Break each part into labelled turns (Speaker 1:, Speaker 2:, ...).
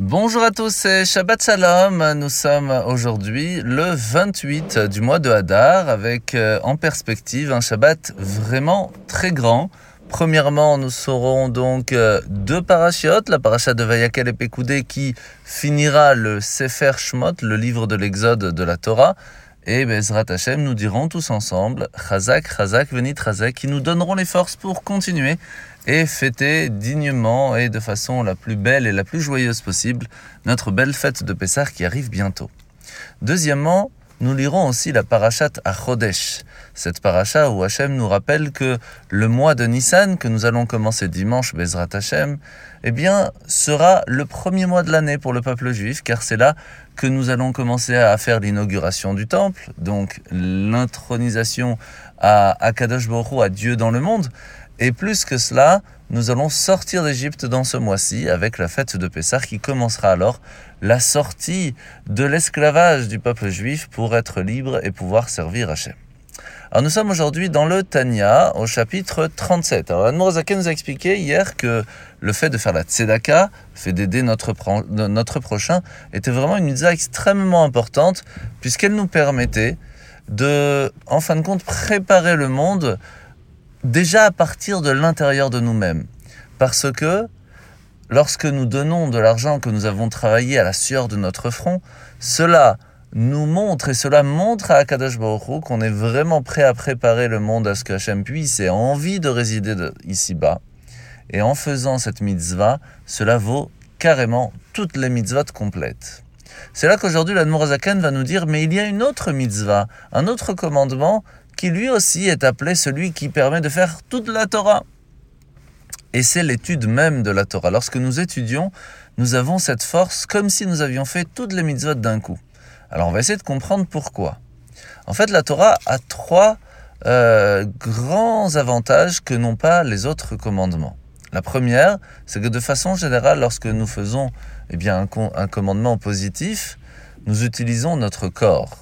Speaker 1: Bonjour à tous et Shabbat Shalom. Nous sommes aujourd'hui le 28 du mois de Hadar avec euh, en perspective un Shabbat vraiment très grand. Premièrement, nous saurons donc euh, deux parachiotes, la paracha de Vayakel et Pekoudé qui finira le Sefer Shmot, le livre de l'Exode de la Torah. Et Bezrat Hashem, nous dirons tous ensemble, Chazak, Chazak, Venit Chazak, qui nous donneront les forces pour continuer et fêter dignement et de façon la plus belle et la plus joyeuse possible notre belle fête de Pessah qui arrive bientôt. Deuxièmement, nous lirons aussi la parachat à Chodesh, cette paracha où Hachem nous rappelle que le mois de Nissan, que nous allons commencer dimanche, Bezrat Hachem, eh bien, sera le premier mois de l'année pour le peuple juif, car c'est là que nous allons commencer à faire l'inauguration du temple, donc l'intronisation à Akadosh Baruch à Dieu dans le monde, et plus que cela, nous allons sortir d'Égypte dans ce mois-ci avec la fête de Pessah qui commencera alors la sortie de l'esclavage du peuple juif pour être libre et pouvoir servir Hachem. Alors nous sommes aujourd'hui dans le Tanya au chapitre 37. Alors Anne nous a expliqué hier que le fait de faire la tzedaka, le fait d'aider notre, notre prochain, était vraiment une mitzvah extrêmement importante puisqu'elle nous permettait de, en fin de compte, préparer le monde déjà à partir de l'intérieur de nous-mêmes. Parce que lorsque nous donnons de l'argent que nous avons travaillé à la sueur de notre front, cela nous montre et cela montre à Akadosh Baruch qu'on est vraiment prêt à préparer le monde à ce que Hachem puisse et a envie de résider ici-bas. Et en faisant cette mitzvah, cela vaut carrément toutes les mitzvahs complètes. C'est là qu'aujourd'hui l'Admorazaken va nous dire mais il y a une autre mitzvah, un autre commandement qui lui aussi est appelé celui qui permet de faire toute la Torah. Et c'est l'étude même de la Torah. Lorsque nous étudions, nous avons cette force comme si nous avions fait toutes les mitzvot d'un coup. Alors on va essayer de comprendre pourquoi. En fait, la Torah a trois euh, grands avantages que n'ont pas les autres commandements. La première, c'est que de façon générale, lorsque nous faisons eh bien, un, un commandement positif, nous utilisons notre corps.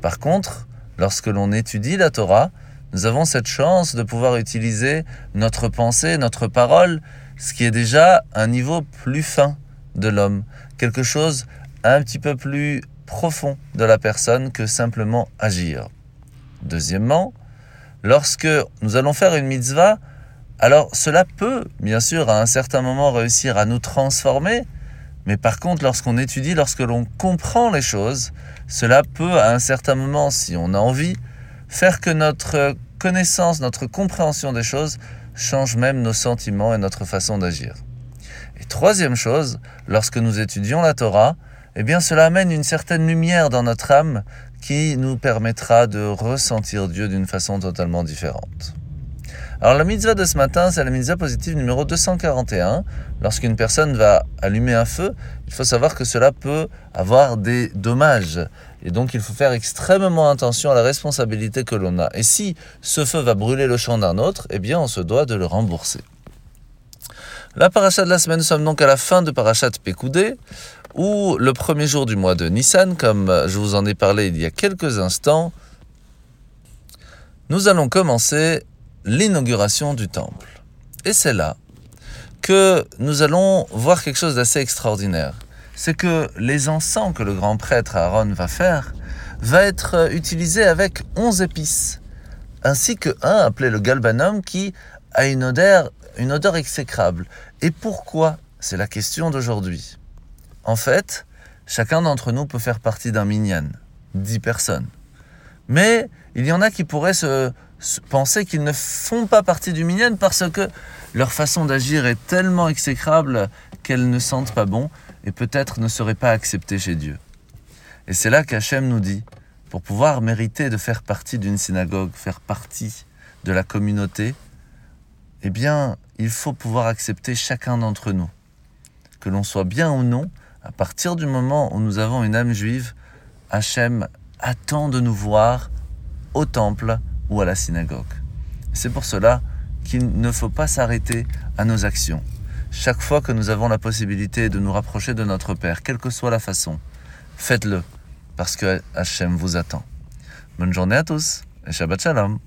Speaker 1: Par contre, lorsque l'on étudie la Torah, nous avons cette chance de pouvoir utiliser notre pensée, notre parole, ce qui est déjà un niveau plus fin de l'homme, quelque chose un petit peu plus profond de la personne que simplement agir. Deuxièmement, lorsque nous allons faire une mitzvah, alors cela peut, bien sûr, à un certain moment réussir à nous transformer, mais par contre, lorsqu'on étudie, lorsque l'on comprend les choses, cela peut, à un certain moment, si on a envie, faire que notre connaissance, notre compréhension des choses change même nos sentiments et notre façon d'agir. Et troisième chose, lorsque nous étudions la Torah, eh bien cela amène une certaine lumière dans notre âme qui nous permettra de ressentir Dieu d'une façon totalement différente. Alors la mitzvah de ce matin, c'est la mitzvah positive numéro 241. Lorsqu'une personne va allumer un feu, il faut savoir que cela peut avoir des dommages. Et donc il faut faire extrêmement attention à la responsabilité que l'on a. Et si ce feu va brûler le champ d'un autre, eh bien on se doit de le rembourser. La paracha de la semaine, nous sommes donc à la fin de parachat Pekoudé, où le premier jour du mois de Nissan, comme je vous en ai parlé il y a quelques instants, nous allons commencer l'inauguration du temple. Et c'est là que nous allons voir quelque chose d'assez extraordinaire. C'est que les encens que le grand prêtre Aaron va faire va être utilisé avec 11 épices, ainsi que un appelé le galbanum qui a une odeur, une odeur exécrable. Et pourquoi? C'est la question d'aujourd'hui. En fait, chacun d'entre nous peut faire partie d'un minyan, 10 personnes. Mais il y en a qui pourraient se, penser qu'ils ne font pas partie du minyan parce que leur façon d'agir est tellement exécrable qu'elles ne sentent pas bon et peut-être ne seraient pas acceptées chez Dieu. Et c'est là qu'Hachem nous dit, pour pouvoir mériter de faire partie d'une synagogue, faire partie de la communauté, eh bien, il faut pouvoir accepter chacun d'entre nous. Que l'on soit bien ou non, à partir du moment où nous avons une âme juive, Hachem attend de nous voir au temple ou à la synagogue. C'est pour cela qu'il ne faut pas s'arrêter à nos actions. Chaque fois que nous avons la possibilité de nous rapprocher de notre Père, quelle que soit la façon, faites-le, parce que Hachem vous attend. Bonne journée à tous et Shabbat Shalom.